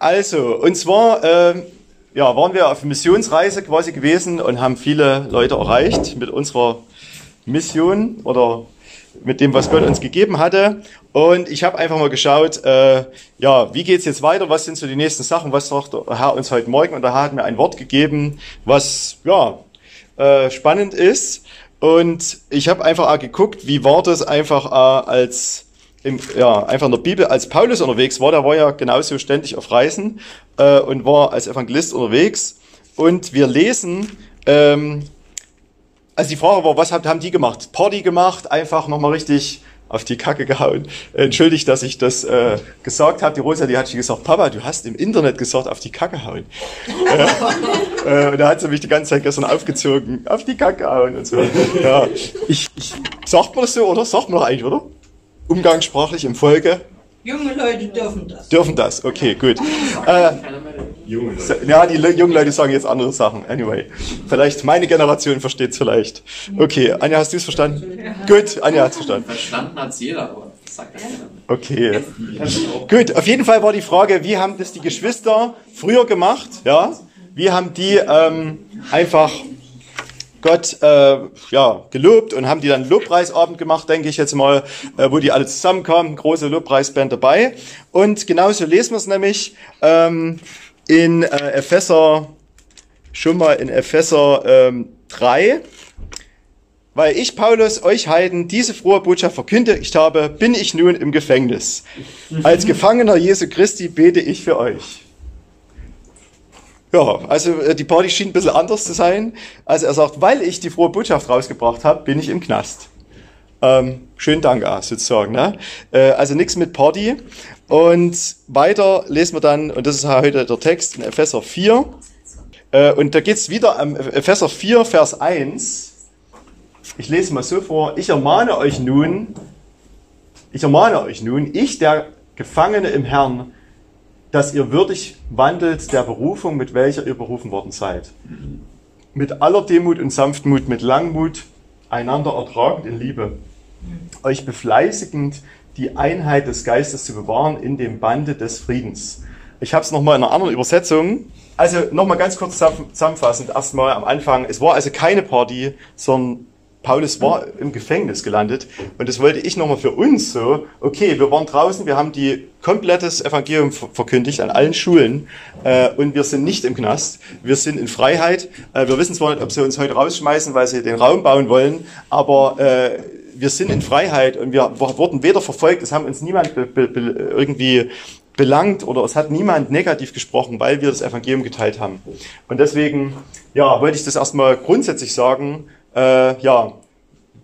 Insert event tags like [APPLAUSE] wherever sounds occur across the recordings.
Also, und zwar äh, ja, waren wir auf Missionsreise quasi gewesen und haben viele Leute erreicht mit unserer Mission oder mit dem, was Gott uns gegeben hatte. Und ich habe einfach mal geschaut, äh, ja, wie geht's jetzt weiter? Was sind so die nächsten Sachen? Was sagt der Herr uns heute Morgen? Und der Herr hat mir ein Wort gegeben, was ja äh, spannend ist. Und ich habe einfach auch geguckt, wie war das einfach äh, als im, ja, einfach in der Bibel, als Paulus unterwegs war, der war ja genauso ständig auf Reisen äh, und war als Evangelist unterwegs. Und wir lesen, ähm, also die Frage war, was haben die gemacht? Party gemacht, einfach nochmal richtig auf die Kacke gehauen. Entschuldigt, dass ich das äh, gesagt habe. Die Rosa, die hat schon gesagt, Papa, du hast im Internet gesagt, auf die Kacke hauen. [LAUGHS] äh, und da hat sie mich die ganze Zeit gestern aufgezogen, auf die Kacke hauen und so. Ja, [LAUGHS] ich, ich, sagt man das so, oder? Sagt man doch eigentlich, oder? Umgangssprachlich im Folge. Junge Leute dürfen das. Dürfen das, okay, gut. Äh, ja, die jungen Leute sagen jetzt andere Sachen. Anyway, vielleicht meine Generation versteht es vielleicht. Okay, Anja, hast du es verstanden? Ja. Gut, Anja hat es verstanden. Verstanden hat es jeder, aber sagt das jeder. Okay. Gut, auf jeden Fall war die Frage, wie haben das die Geschwister früher gemacht? Ja, wie haben die ähm, einfach Gott äh, ja, gelobt und haben die dann Lobpreisabend gemacht, denke ich jetzt mal, äh, wo die alle zusammenkamen, große Lobpreisband dabei. Und genauso lesen wir es nämlich ähm, in äh, Epheser, schon mal in Epheser ähm, 3. Weil ich, Paulus, euch Heiden diese frohe Botschaft verkündigt habe, bin ich nun im Gefängnis. Als Gefangener Jesu Christi bete ich für euch. Ja, also äh, die Party schien ein bisschen anders zu sein. Also er sagt, weil ich die frohe Botschaft rausgebracht habe, bin ich im Knast. Ähm, schönen Dank, ah, sozusagen. Ne? Äh, also nichts mit Party. Und weiter lesen wir dann, und das ist heute der Text in Epheser 4. Äh, und da geht's wieder am Epheser 4, Vers 1. Ich lese mal so vor. Ich ermahne euch nun, ich ermahne euch nun, ich, der Gefangene im Herrn, dass ihr würdig wandelt der Berufung, mit welcher ihr berufen worden seid. Mit aller Demut und Sanftmut, mit Langmut, einander ertragend in Liebe. Euch befleißigend, die Einheit des Geistes zu bewahren in dem Bande des Friedens. Ich habe es nochmal in einer anderen Übersetzung. Also nochmal ganz kurz zusammenfassend, erstmal am Anfang. Es war also keine Party, sondern Paulus war im Gefängnis gelandet und das wollte ich nochmal für uns so, okay, wir waren draußen, wir haben die komplettes Evangelium verkündigt an allen Schulen äh, und wir sind nicht im Knast, wir sind in Freiheit. Äh, wir wissen zwar nicht, ob sie uns heute rausschmeißen, weil sie den Raum bauen wollen, aber äh, wir sind in Freiheit und wir wurden weder verfolgt, es haben uns niemand be, be, irgendwie belangt oder es hat niemand negativ gesprochen, weil wir das Evangelium geteilt haben. Und deswegen, ja, wollte ich das erstmal grundsätzlich sagen, äh, ja,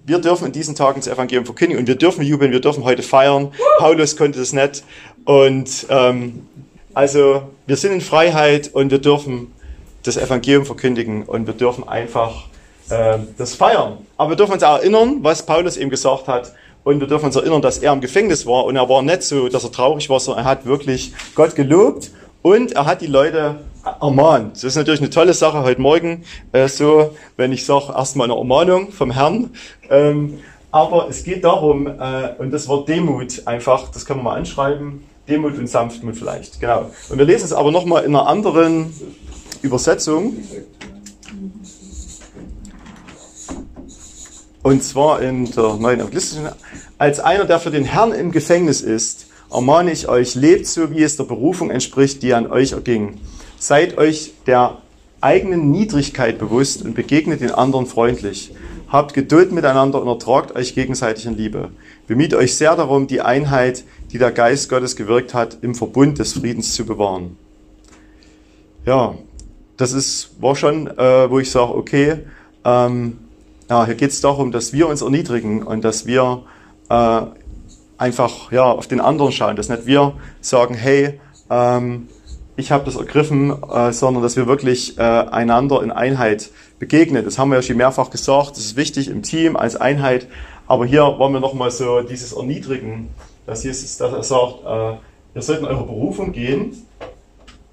wir dürfen in diesen Tagen das Evangelium verkündigen und wir dürfen jubeln, wir dürfen heute feiern. Paulus konnte das nicht. Und ähm, also wir sind in Freiheit und wir dürfen das Evangelium verkündigen und wir dürfen einfach äh, das feiern. Aber wir dürfen uns auch erinnern, was Paulus eben gesagt hat. Und wir dürfen uns erinnern, dass er im Gefängnis war und er war nicht so, dass er traurig war, sondern er hat wirklich Gott gelobt und er hat die Leute ermahnt. Das ist natürlich eine tolle Sache heute Morgen, äh, so, wenn ich sage, erstmal eine Ermahnung vom Herrn. Ähm, aber es geht darum, äh, und das Wort Demut einfach, das können wir mal anschreiben, Demut und Sanftmut vielleicht, genau. Und wir lesen es aber nochmal in einer anderen Übersetzung. Und zwar in der neuen Evangelistischen. Als einer, der für den Herrn im Gefängnis ist, ermahne ich euch, lebt so, wie es der Berufung entspricht, die an euch erging Seid euch der eigenen Niedrigkeit bewusst und begegnet den anderen freundlich. Habt Geduld miteinander und ertragt euch gegenseitig in Liebe. Bemüht euch sehr darum, die Einheit, die der Geist Gottes gewirkt hat, im Verbund des Friedens zu bewahren. Ja, das ist, war schon, äh, wo ich sage, okay, ähm, ja, hier geht es darum, dass wir uns erniedrigen und dass wir äh, einfach ja, auf den anderen schauen, dass nicht wir sagen, hey, ähm, ich habe das ergriffen, äh, sondern dass wir wirklich äh, einander in Einheit begegnen. Das haben wir ja schon mehrfach gesagt. Das ist wichtig im Team als Einheit. Aber hier wollen wir nochmal so dieses Erniedrigen, dass Jesus, dass er sagt, äh, ihr sollt in eure Berufung gehen.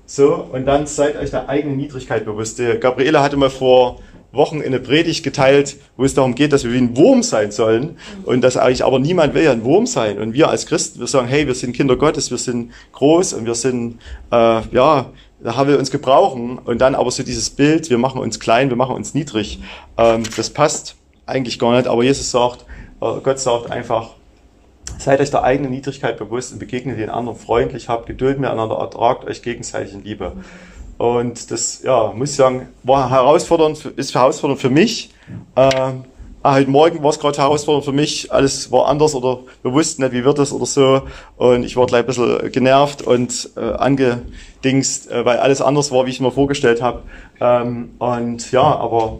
So, und dann seid euch der eigenen Niedrigkeit bewusst. Gabriele hatte mal vor Wochen in eine Predigt geteilt, wo es darum geht, dass wir wie ein Wurm sein sollen und dass eigentlich aber niemand will ja ein Wurm sein. Und wir als Christen, wir sagen, hey, wir sind Kinder Gottes, wir sind groß und wir sind, äh, ja, da haben wir uns gebrauchen. Und dann aber so dieses Bild, wir machen uns klein, wir machen uns niedrig, ähm, das passt eigentlich gar nicht. Aber Jesus sagt, äh, Gott sagt einfach, seid euch der eigenen Niedrigkeit bewusst und begegnet den anderen freundlich, habt Geduld miteinander, ertragt euch gegenseitig in Liebe. Und das, ja, muss ich sagen, war herausfordernd, ist herausfordernd für mich. Ähm, heute Morgen war es gerade herausfordernd für mich. Alles war anders oder wir wussten nicht, wie wird es oder so. Und ich war gleich ein bisschen genervt und äh, angedingst, äh, weil alles anders war, wie ich mir vorgestellt habe. Ähm, und ja, aber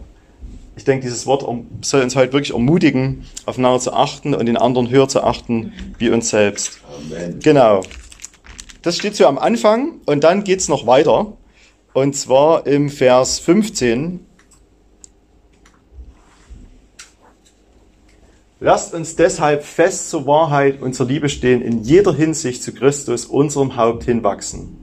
ich denke, dieses Wort soll uns heute wirklich ermutigen, aufeinander zu achten und den anderen höher zu achten wie uns selbst. Amen. Genau. Das steht so am Anfang und dann geht's noch weiter. Und zwar im Vers 15. Lasst uns deshalb fest zur Wahrheit und zur Liebe stehen, in jeder Hinsicht zu Christus, unserem Haupt hinwachsen.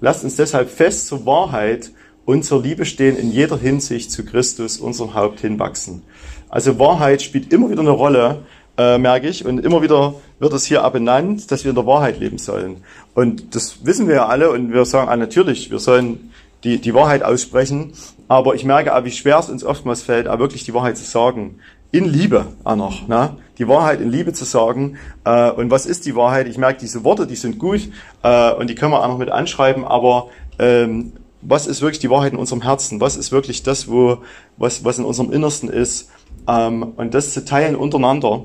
Lasst uns deshalb fest zur Wahrheit und zur Liebe stehen, in jeder Hinsicht zu Christus, unserem Haupt hinwachsen. Also Wahrheit spielt immer wieder eine Rolle, äh, merke ich, und immer wieder wird es hier benannt, dass wir in der Wahrheit leben sollen. Und das wissen wir ja alle und wir sagen, ah, natürlich, wir sollen die, die Wahrheit aussprechen, aber ich merke auch, wie schwer es uns oftmals fällt, auch wirklich die Wahrheit zu sagen. In Liebe auch noch, ne? die Wahrheit in Liebe zu sagen. Äh, und was ist die Wahrheit? Ich merke, diese Worte, die sind gut äh, und die können wir auch noch mit anschreiben, aber ähm, was ist wirklich die Wahrheit in unserem Herzen? Was ist wirklich das, wo, was, was in unserem Innersten ist? Ähm, und das zu teilen untereinander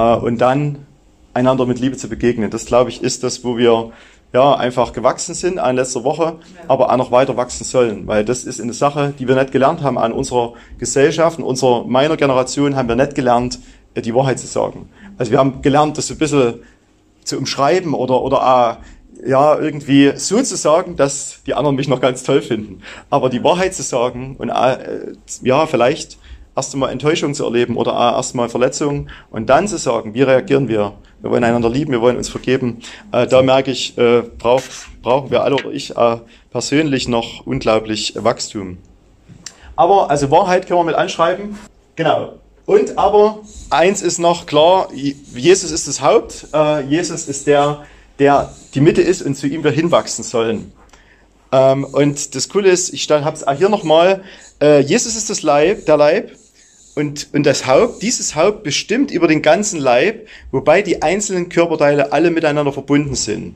und dann einander mit Liebe zu begegnen. Das, glaube ich, ist das, wo wir ja, einfach gewachsen sind an letzter Woche, aber auch noch weiter wachsen sollen, weil das ist eine Sache, die wir nicht gelernt haben an unserer Gesellschaft, unserer, meiner Generation haben wir nicht gelernt, äh, die Wahrheit zu sagen. Also wir haben gelernt, das so ein bisschen zu umschreiben oder, oder äh, ja, irgendwie so zu sagen, dass die anderen mich noch ganz toll finden. Aber die Wahrheit zu sagen und äh, ja, vielleicht erst einmal Enttäuschung zu erleben oder erst einmal Verletzung und dann zu sagen, wie reagieren wir? Wir wollen einander lieben, wir wollen uns vergeben. Äh, da merke ich, äh, brauch, brauchen wir alle oder ich äh, persönlich noch unglaublich Wachstum. Aber also Wahrheit können wir mit anschreiben. Genau. Und aber eins ist noch klar, Jesus ist das Haupt, äh, Jesus ist der, der die Mitte ist und zu ihm wir hinwachsen sollen. Ähm, und das Coole ist, ich habe es hier nochmal, äh, Jesus ist das Leib, der Leib und, und das Haupt, dieses Haupt bestimmt über den ganzen Leib, wobei die einzelnen Körperteile alle miteinander verbunden sind.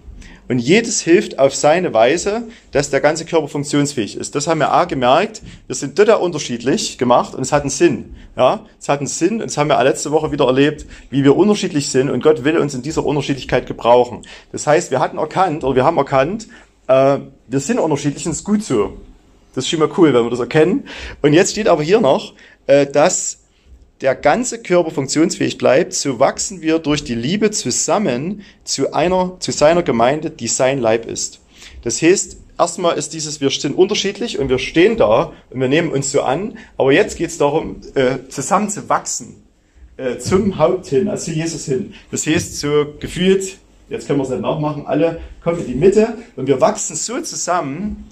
Und jedes hilft auf seine Weise, dass der ganze Körper funktionsfähig ist. Das haben wir A gemerkt. Wir sind total unterschiedlich gemacht und es hat einen Sinn. Ja, es hat einen Sinn und das haben wir letzte Woche wieder erlebt, wie wir unterschiedlich sind und Gott will uns in dieser Unterschiedlichkeit gebrauchen. Das heißt, wir hatten erkannt oder wir haben erkannt, äh, wir sind unterschiedlich und es ist gut so. Das ist schon mal cool, wenn wir das erkennen. Und jetzt steht aber hier noch, dass der ganze Körper funktionsfähig bleibt, so wachsen wir durch die Liebe zusammen zu einer, zu seiner Gemeinde, die sein Leib ist. Das heißt, erstmal ist dieses, wir sind unterschiedlich und wir stehen da und wir nehmen uns so an, aber jetzt geht es darum, äh, zusammen zu wachsen, äh, zum Haupt hin, also zu Jesus hin. Das heißt, so gefühlt, jetzt können wir es nicht nachmachen, alle kommen in die Mitte und wir wachsen so zusammen,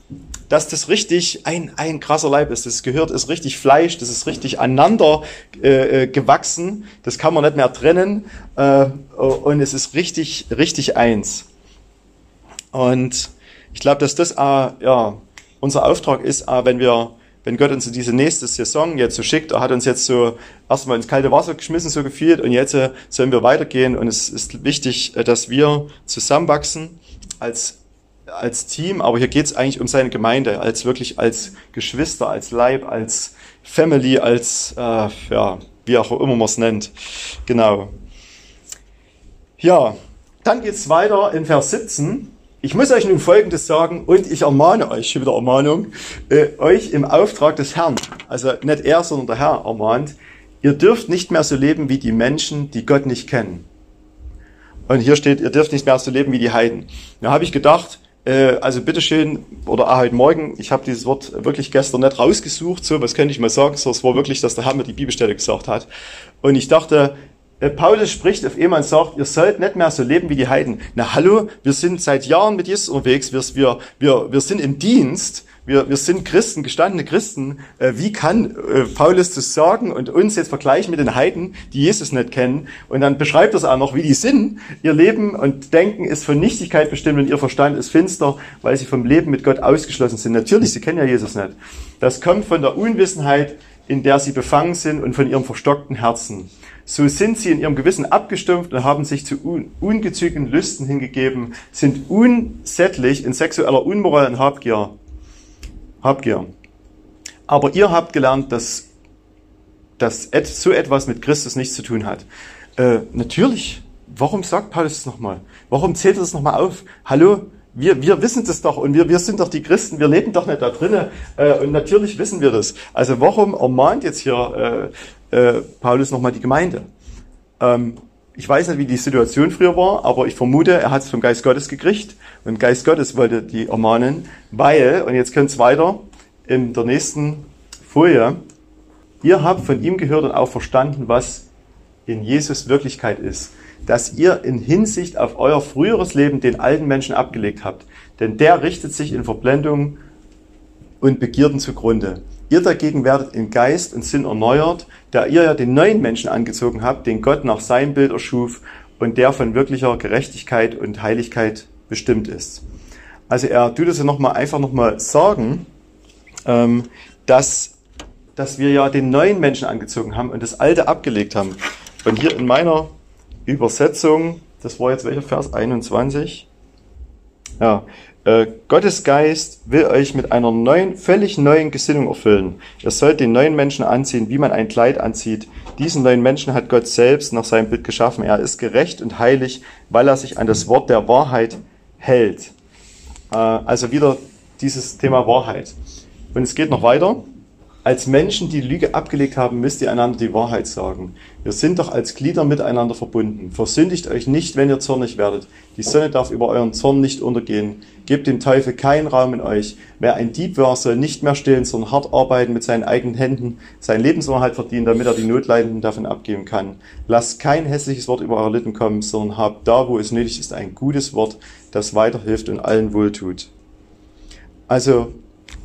dass das richtig ein, ein krasser Leib ist. Das gehört ist richtig Fleisch, das ist richtig aneinander äh, äh, gewachsen. Das kann man nicht mehr trennen. Äh, und es ist richtig, richtig eins. Und ich glaube, dass das äh, ja, unser Auftrag ist, äh, wenn wir wenn Gott uns in diese nächste Saison jetzt so schickt, er hat uns jetzt so erstmal ins kalte Wasser geschmissen, so gefühlt, und jetzt äh, sollen wir weitergehen. Und es ist wichtig, äh, dass wir zusammenwachsen als als Team, aber hier geht es eigentlich um seine Gemeinde, als wirklich als Geschwister, als Leib, als Family, als, äh, ja, wie auch immer man es nennt. Genau. Ja, dann geht es weiter in Vers 17. Ich muss euch nun Folgendes sagen und ich ermahne euch, schon wieder Ermahnung, äh, euch im Auftrag des Herrn, also nicht er, sondern der Herr ermahnt, ihr dürft nicht mehr so leben wie die Menschen, die Gott nicht kennen. Und hier steht, ihr dürft nicht mehr so leben wie die Heiden. Da habe ich gedacht, also bitteschön, oder auch heute Morgen, ich habe dieses Wort wirklich gestern nicht rausgesucht, so was könnte ich mal sagen, so es war wirklich, dass der Herr mir die Bibelstelle gesagt hat. Und ich dachte, äh, Paulus spricht auf und sagt, ihr sollt nicht mehr so leben wie die Heiden. Na hallo, wir sind seit Jahren mit Jesus unterwegs, wir, wir, wir sind im Dienst, wir, wir sind Christen, gestandene Christen. Äh, wie kann äh, Paulus das sagen und uns jetzt vergleichen mit den Heiden, die Jesus nicht kennen? Und dann beschreibt er es auch noch, wie die sind. Ihr Leben und Denken ist von Nichtigkeit bestimmt und ihr Verstand ist finster, weil sie vom Leben mit Gott ausgeschlossen sind. Natürlich, sie kennen ja Jesus nicht. Das kommt von der Unwissenheit, in der sie befangen sind und von ihrem verstockten Herzen. So sind sie in ihrem Gewissen abgestumpft und haben sich zu un ungezügelten Lüsten hingegeben, sind unsättlich in sexueller Unmoral und Habgier. Habgier. Aber ihr habt gelernt, dass, dass so etwas mit Christus nichts zu tun hat. Äh, natürlich. Warum sagt Paulus das nochmal? Warum zählt er das nochmal auf? Hallo? Wir, wir wissen das doch und wir, wir sind doch die Christen, wir leben doch nicht da drinnen äh, und natürlich wissen wir das. Also warum ermahnt jetzt hier äh, äh, Paulus nochmal die Gemeinde? Ähm, ich weiß nicht, wie die Situation früher war, aber ich vermute, er hat es vom Geist Gottes gekriegt und Geist Gottes wollte die ermahnen, weil, und jetzt könnt es weiter, in der nächsten Folie, ihr habt von ihm gehört und auch verstanden, was in Jesus Wirklichkeit ist, dass ihr in Hinsicht auf euer früheres Leben den alten Menschen abgelegt habt, denn der richtet sich in Verblendung und Begierden zugrunde. Ihr dagegen werdet in Geist und Sinn erneuert, da ihr ja den neuen Menschen angezogen habt, den Gott nach seinem Bild erschuf und der von wirklicher Gerechtigkeit und Heiligkeit bestimmt ist. Also er tut es ja nochmal einfach nochmal sagen, ähm, dass, dass wir ja den neuen Menschen angezogen haben und das alte abgelegt haben. Und hier in meiner Übersetzung, das war jetzt welcher Vers? 21. Ja, äh, Gottes Geist will euch mit einer neuen, völlig neuen Gesinnung erfüllen. Ihr sollt den neuen Menschen anziehen, wie man ein Kleid anzieht. Diesen neuen Menschen hat Gott selbst nach seinem Bild geschaffen. Er ist gerecht und heilig, weil er sich an das Wort der Wahrheit hält. Äh, also wieder dieses Thema Wahrheit. Und es geht noch weiter. Als Menschen, die Lüge abgelegt haben, müsst ihr einander die Wahrheit sagen. Wir sind doch als Glieder miteinander verbunden. Versündigt euch nicht, wenn ihr zornig werdet. Die Sonne darf über euren Zorn nicht untergehen. Gebt dem Teufel keinen Raum in euch. Wer ein Dieb war, soll nicht mehr stehlen, sondern hart arbeiten mit seinen eigenen Händen, seinen Lebensunterhalt verdienen, damit er die Notleidenden davon abgeben kann. Lasst kein hässliches Wort über eure Lippen kommen, sondern habt da, wo es nötig ist, ein gutes Wort, das weiterhilft und allen wohltut. Also,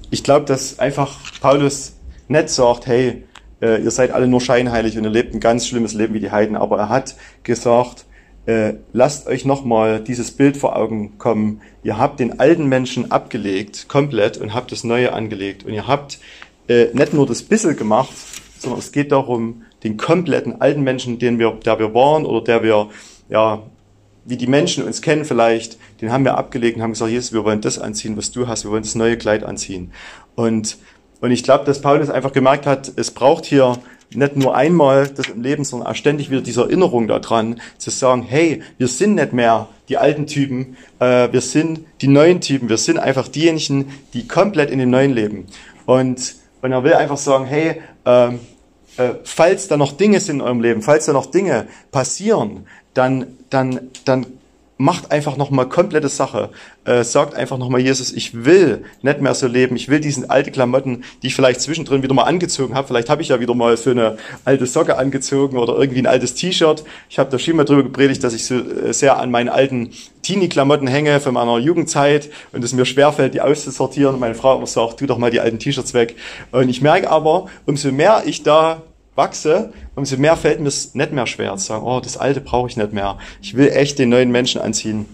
ich glaube, dass einfach Paulus nicht sagt, hey, äh, ihr seid alle nur scheinheilig und ihr lebt ein ganz schlimmes Leben wie die Heiden, aber er hat gesagt, äh, lasst euch nochmal dieses Bild vor Augen kommen. Ihr habt den alten Menschen abgelegt, komplett, und habt das Neue angelegt. Und ihr habt äh, nicht nur das bisschen gemacht, sondern es geht darum, den kompletten alten Menschen, den wir, der wir waren oder der wir, ja, wie die Menschen uns kennen vielleicht, den haben wir abgelegt und haben gesagt, Jesus, wir wollen das anziehen, was du hast, wir wollen das neue Kleid anziehen. Und und ich glaube, dass Paulus einfach gemerkt hat, es braucht hier nicht nur einmal das im Leben, sondern auch ständig wieder diese Erinnerung daran, zu sagen, hey, wir sind nicht mehr die alten Typen, äh, wir sind die neuen Typen, wir sind einfach diejenigen, die komplett in dem neuen leben. Und, und er will einfach sagen, hey, äh, äh, falls da noch Dinge sind in eurem Leben, falls da noch Dinge passieren, dann, dann, dann macht einfach nochmal komplette Sache. Äh, sagt einfach nochmal, Jesus, ich will nicht mehr so leben. Ich will diesen alten Klamotten, die ich vielleicht zwischendrin wieder mal angezogen habe. Vielleicht habe ich ja wieder mal so eine alte Socke angezogen oder irgendwie ein altes T-Shirt. Ich habe da schon mal drüber gepredigt, dass ich so äh, sehr an meinen alten Teenie-Klamotten hänge von meiner Jugendzeit und es mir schwerfällt, die auszusortieren. Meine Frau immer sagt, tu doch mal die alten T-Shirts weg. Und ich merke aber, umso mehr ich da wachse, umso mehr fällt mir es nicht mehr schwer zu sagen, oh, das Alte brauche ich nicht mehr. Ich will echt den neuen Menschen anziehen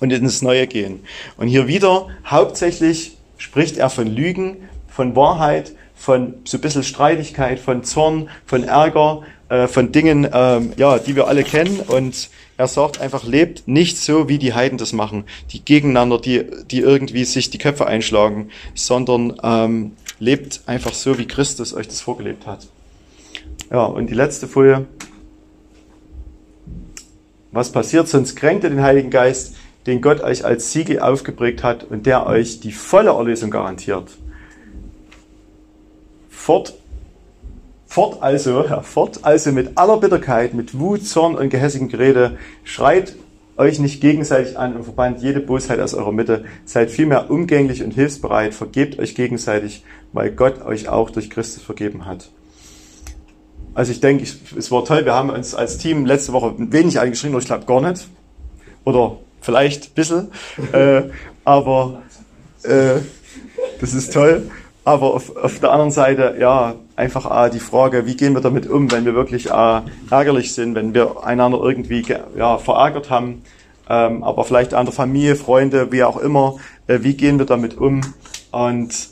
und in das Neue gehen. Und hier wieder, hauptsächlich spricht er von Lügen, von Wahrheit, von so ein bisschen Streitigkeit, von Zorn, von Ärger, äh, von Dingen, ähm, ja, die wir alle kennen. Und er sagt einfach, lebt nicht so, wie die Heiden das machen, die gegeneinander, die, die irgendwie sich die Köpfe einschlagen, sondern ähm, lebt einfach so, wie Christus euch das vorgelebt hat. Ja, und die letzte Folie. Was passiert? Sonst kränkt ihr den Heiligen Geist, den Gott euch als Siegel aufgeprägt hat und der euch die volle Erlösung garantiert. Fort, fort also, ja, fort also mit aller Bitterkeit, mit Wut, Zorn und gehässigem Gerede, schreit euch nicht gegenseitig an und verbannt jede Bosheit aus eurer Mitte. Seid vielmehr umgänglich und hilfsbereit, vergebt euch gegenseitig, weil Gott euch auch durch Christus vergeben hat. Also ich denke, es war toll. Wir haben uns als Team letzte Woche wenig eingeschrieben, oder ich glaube gar nicht. Oder vielleicht ein bisschen. [LAUGHS] äh, aber äh, das ist toll. Aber auf, auf der anderen Seite, ja, einfach äh, die Frage, wie gehen wir damit um, wenn wir wirklich äh, ärgerlich sind, wenn wir einander irgendwie ja, verärgert haben, ähm, aber vielleicht an der Familie, Freunde, wie auch immer, äh, wie gehen wir damit um? Und,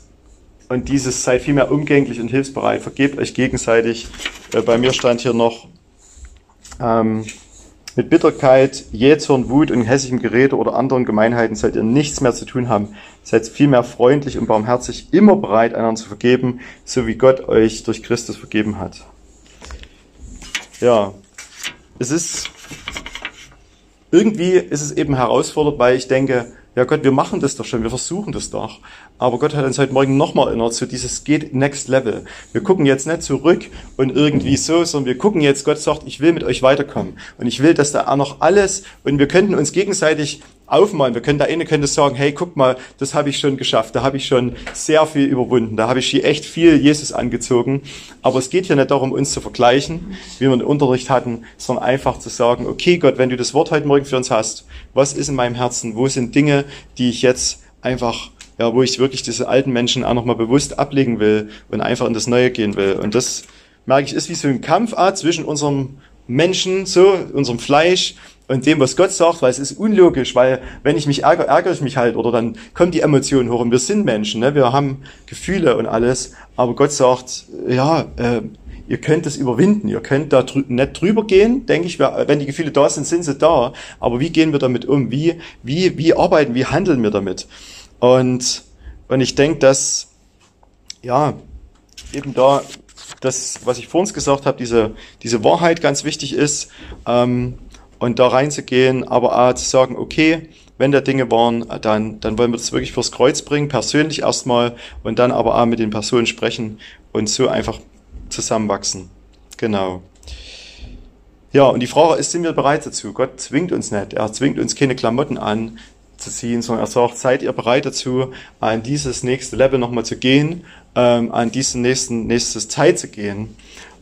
und dieses seid viel mehr umgänglich und hilfsbereit, vergebt euch gegenseitig. Äh, bei mir stand hier noch, ähm, mit Bitterkeit, Jähzorn, Wut und hässlichem Gerede oder anderen Gemeinheiten sollt ihr nichts mehr zu tun haben. Seid vielmehr freundlich und barmherzig, immer bereit, einander zu vergeben, so wie Gott euch durch Christus vergeben hat. Ja, es ist, irgendwie ist es eben herausfordernd, weil ich denke, ja Gott, wir machen das doch schon, wir versuchen das doch. Aber Gott hat uns heute Morgen nochmal erinnert, so dieses geht next level. Wir gucken jetzt nicht zurück und irgendwie so, sondern wir gucken jetzt, Gott sagt, ich will mit euch weiterkommen. Und ich will, dass da auch noch alles, und wir könnten uns gegenseitig aufmalen. Wir können, der eine könnte sagen, hey, guck mal, das habe ich schon geschafft, da habe ich schon sehr viel überwunden, da habe ich hier echt viel Jesus angezogen. Aber es geht hier nicht darum, uns zu vergleichen, wie wir den Unterricht hatten, sondern einfach zu sagen, okay Gott, wenn du das Wort heute Morgen für uns hast, was ist in meinem Herzen, wo sind Dinge, die ich jetzt einfach ja, wo ich wirklich diese alten Menschen auch nochmal bewusst ablegen will und einfach in das Neue gehen will. Und das merke ich, ist wie so ein Kampfart zwischen unserem Menschen, so, unserem Fleisch und dem, was Gott sagt, weil es ist unlogisch, weil wenn ich mich ärgere, ärgere ich mich halt oder dann kommt die Emotion hoch und wir sind Menschen, ne? wir haben Gefühle und alles, aber Gott sagt, ja, äh, ihr könnt es überwinden, ihr könnt da drü nicht drüber gehen, denke ich, wenn die Gefühle da sind, sind sie da, aber wie gehen wir damit um, wie, wie, wie arbeiten, wie handeln wir damit und, und ich denke, dass, ja, eben da das, was ich vor uns gesagt habe, diese, diese Wahrheit ganz wichtig ist, ähm, und da reinzugehen, aber auch zu sagen, okay, wenn da Dinge waren, dann, dann wollen wir das wirklich fürs Kreuz bringen, persönlich erstmal und dann aber auch mit den Personen sprechen und so einfach zusammenwachsen. Genau. Ja, und die Frage ist, sind wir bereit dazu? Gott zwingt uns nicht. Er zwingt uns keine Klamotten an zu ziehen, sondern er sagt, seid ihr bereit dazu, an dieses nächste Level nochmal zu gehen, ähm, an diese nächsten, nächstes Zeit zu gehen.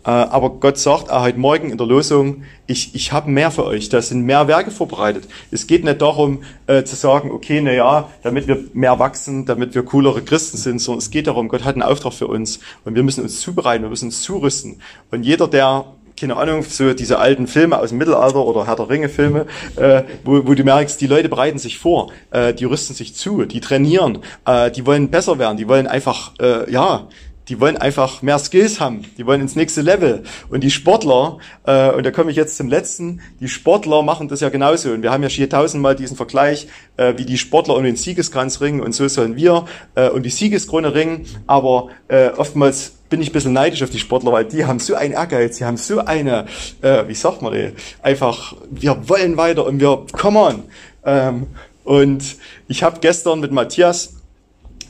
Äh, aber Gott sagt auch heute Morgen in der Losung, ich, ich habe mehr für euch, da sind mehr Werke vorbereitet. Es geht nicht darum äh, zu sagen, okay, na ja, damit wir mehr wachsen, damit wir coolere Christen sind, sondern es geht darum, Gott hat einen Auftrag für uns und wir müssen uns zubereiten, wir müssen uns zurüsten. Und jeder, der keine Ahnung, so diese alten Filme aus dem Mittelalter oder Herr der Ringe Filme, äh, wo, wo du merkst, die Leute bereiten sich vor, äh, die rüsten sich zu, die trainieren, äh, die wollen besser werden, die wollen einfach, äh, ja, die wollen einfach mehr Skills haben, die wollen ins nächste Level. Und die Sportler, äh, und da komme ich jetzt zum letzten, die Sportler machen das ja genauso. Und wir haben ja hier tausendmal diesen Vergleich, äh, wie die Sportler um den Siegeskranz ringen und so sollen wir äh, um die Siegeskrone ringen. Aber äh, oftmals bin ich ein bisschen neidisch auf die Sportler, weil die haben so einen Ehrgeiz, die haben so eine, äh, wie sagt man die, einfach, wir wollen weiter und wir, come on. Ähm, und ich habe gestern mit Matthias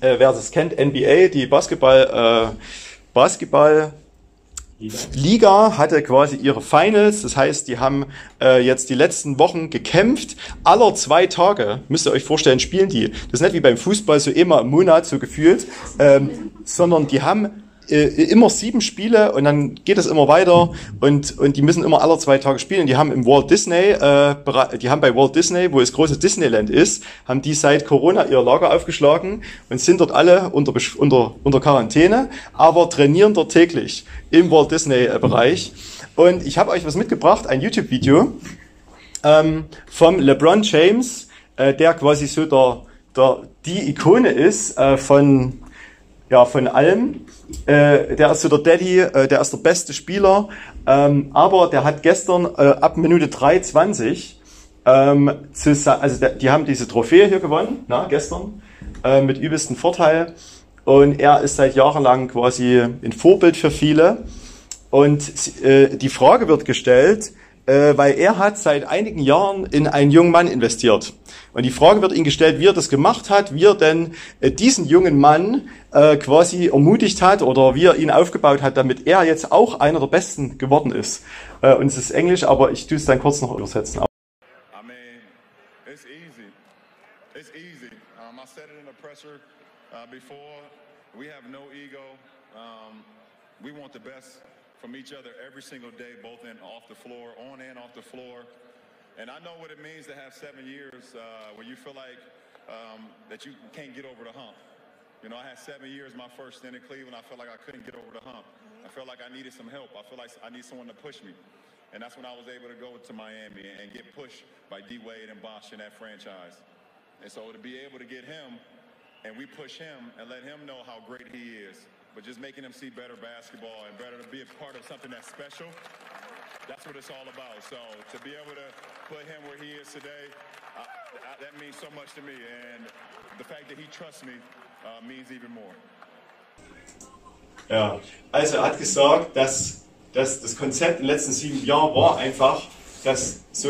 äh, wer das kennt, NBA, die Basketball, äh, Basketball Liga. Liga hatte quasi ihre Finals, das heißt, die haben äh, jetzt die letzten Wochen gekämpft. Aller zwei Tage, müsst ihr euch vorstellen, spielen die. Das ist nicht wie beim Fußball so immer im Monat so gefühlt, ähm, sondern die haben äh, immer sieben Spiele und dann geht es immer weiter und, und die müssen immer alle zwei Tage spielen. Die haben im Walt Disney, äh, die haben bei Walt Disney, wo es große Disneyland ist, haben die seit Corona ihr Lager aufgeschlagen und sind dort alle unter, unter, unter Quarantäne, aber trainieren dort täglich im Walt Disney Bereich. Und ich habe euch was mitgebracht, ein YouTube-Video ähm, vom LeBron James, äh, der quasi so der, der, die Ikone ist äh, von ja, von allem. Äh, der ist so der Daddy, äh, der ist der beste Spieler, ähm, aber der hat gestern äh, ab Minute 3,20, ähm, also der, die haben diese Trophäe hier gewonnen, na, gestern, äh, mit übelsten Vorteil. Und er ist seit Jahren lang quasi ein Vorbild für viele. Und äh, die Frage wird gestellt, äh, weil er hat seit einigen Jahren in einen jungen Mann investiert. Und die Frage wird ihm gestellt, wie er das gemacht hat, wie er denn äh, diesen jungen Mann äh, quasi ermutigt hat oder wie er ihn aufgebaut hat, damit er jetzt auch einer der Besten geworden ist. Äh, und es ist Englisch, aber ich tue es dann kurz noch übersetzen. Uh, before. We have no ego. Um, we want the best from each other every single day, both in off the floor, on and off the floor. And I know what it means to have seven years uh, where you feel like um, that you can't get over the hump. You know, I had seven years my first stint in Cleveland. I felt like I couldn't get over the hump. I felt like I needed some help. I feel like I need someone to push me. And that's when I was able to go to Miami and get pushed by D Wade and Bosch in that franchise. And so to be able to get him and we push him and let him know how great he is, but just making him see better basketball and better to be a part of something that's special, that's what it's all about. So to be able to put him where he is today, uh, that means so much to me. And the fact that he trusts me uh, means even more. Ja, also er hat gesagt, dass, dass das Konzept in den letzten sieben Jahren war einfach, dass so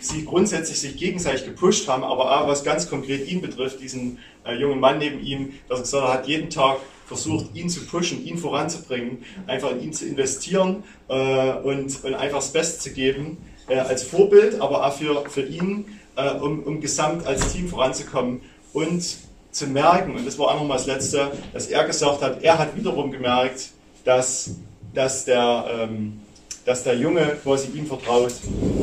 sie grundsätzlich sich gegenseitig gepusht haben, aber auch was ganz konkret ihn betrifft, diesen äh, jungen Mann neben ihm, dass er gesagt hat, jeden Tag versucht, ihn zu pushen, ihn voranzubringen, einfach in ihn zu investieren äh, und, und einfach das Beste zu geben, äh, als Vorbild, aber auch für, für ihn, äh, um, um gesamt als Team voranzukommen und zu merken, und das war auch nochmal das Letzte, dass er gesagt hat, er hat wiederum gemerkt, dass, dass, der, ähm, dass der Junge quasi ihm vertraut,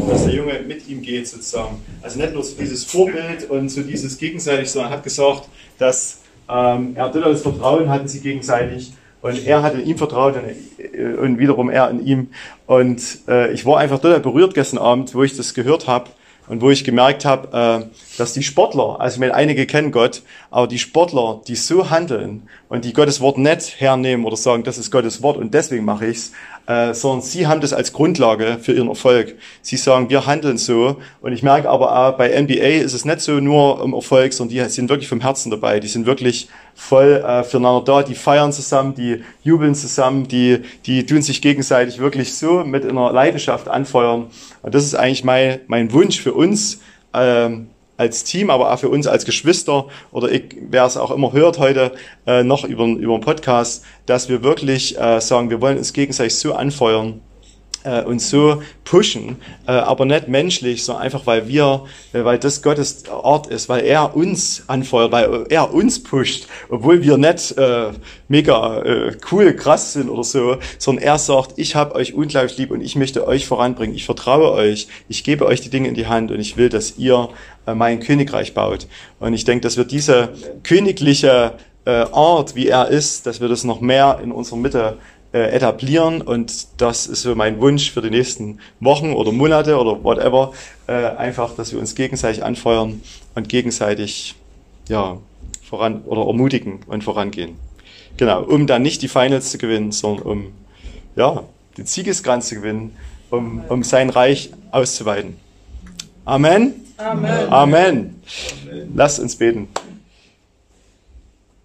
dass der Junge mit ihm geht sozusagen. Also nicht nur so dieses Vorbild und so dieses gegenseitig, sondern er hat gesagt, dass ähm, er totales Vertrauen hatten sie gegenseitig und er hat in ihm vertraut und, äh, und wiederum er in ihm. Und äh, ich war einfach total berührt gestern Abend, wo ich das gehört habe und wo ich gemerkt habe, äh, dass die Sportler, also ich meine, einige kennen Gott, aber die Sportler, die so handeln und die Gottes Wort nicht hernehmen oder sagen, das ist Gottes Wort und deswegen mache ich's, äh, sondern sie haben das als Grundlage für ihren Erfolg. Sie sagen, wir handeln so. Und ich merke aber auch, bei NBA ist es nicht so nur um Erfolg, sondern die sind wirklich vom Herzen dabei. Die sind wirklich voll äh, füreinander da. Die feiern zusammen, die jubeln zusammen, die, die tun sich gegenseitig wirklich so mit einer Leidenschaft anfeuern. Und das ist eigentlich mein, mein Wunsch für uns. Ähm, als Team, aber auch für uns als Geschwister oder ich, wer es auch immer hört heute äh, noch über, über den Podcast, dass wir wirklich äh, sagen, wir wollen uns gegenseitig so anfeuern, äh, uns so pushen, äh, aber nicht menschlich, sondern einfach, weil wir, äh, weil das Gottes Ort ist, weil er uns anfeuert, weil er uns pusht, obwohl wir nicht äh, mega äh, cool, krass sind oder so, sondern er sagt, ich habe euch unglaublich lieb und ich möchte euch voranbringen, ich vertraue euch, ich gebe euch die Dinge in die Hand und ich will, dass ihr äh, mein Königreich baut. Und ich denke, dass wir diese königliche äh, Art, wie er ist, dass wir das noch mehr in unserer Mitte äh, etablieren und das ist so mein Wunsch für die nächsten Wochen oder Monate oder whatever, äh, einfach, dass wir uns gegenseitig anfeuern und gegenseitig ja, voran oder ermutigen und vorangehen. Genau, um dann nicht die Finals zu gewinnen, sondern um ja, den Siegeskranz zu gewinnen, um, um sein Reich auszuweiten. Amen. Amen. Amen. Lass uns beten.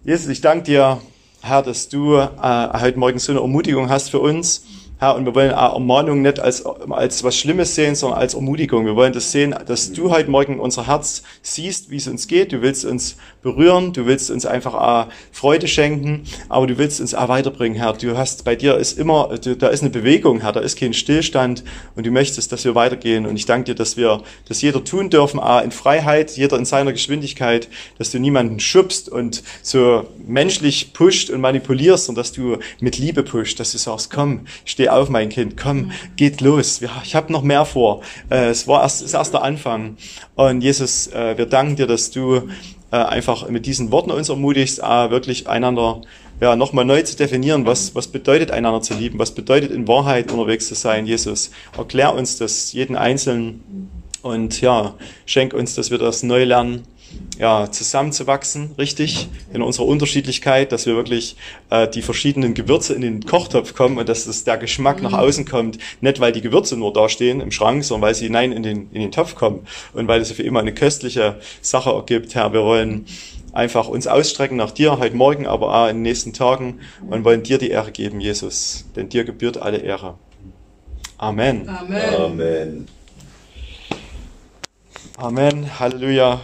Jesus, ich danke dir Herr, dass du äh, heute Morgen so eine Ermutigung hast für uns. Herr, und wir wollen Ermahnung nicht als, als was Schlimmes sehen, sondern als Ermutigung. Wir wollen das sehen, dass du heute Morgen unser Herz siehst, wie es uns geht. Du willst uns berühren, du willst uns einfach Freude schenken, aber du willst uns auch weiterbringen, Herr. Du hast, bei dir ist immer, da ist eine Bewegung, Herr, da ist kein Stillstand und du möchtest, dass wir weitergehen. Und ich danke dir, dass wir das jeder tun dürfen, in Freiheit, jeder in seiner Geschwindigkeit, dass du niemanden schubst und so menschlich pusht und manipulierst und dass du mit Liebe pusht, dass du sagst, komm, steh auf, mein Kind, komm, geht los. Ich habe noch mehr vor. Äh, es war erst, ist erst der Anfang. Und Jesus, äh, wir danken dir, dass du äh, einfach mit diesen Worten uns ermutigst, wirklich einander ja, nochmal neu zu definieren, was, was bedeutet einander zu lieben, was bedeutet in Wahrheit unterwegs zu sein, Jesus. Erklär uns das, jeden Einzelnen und ja, schenk uns, dass wir das neu lernen ja, zusammenzuwachsen, richtig, in unserer Unterschiedlichkeit, dass wir wirklich äh, die verschiedenen Gewürze in den Kochtopf kommen und dass das, der Geschmack mhm. nach außen kommt, nicht weil die Gewürze nur da stehen im Schrank, sondern weil sie hinein in den, in den Topf kommen und weil es für immer eine köstliche Sache ergibt. Herr, wir wollen einfach uns ausstrecken nach dir heute Morgen, aber auch in den nächsten Tagen und wollen dir die Ehre geben, Jesus, denn dir gebührt alle Ehre. Amen. Amen. Amen. Amen. Halleluja.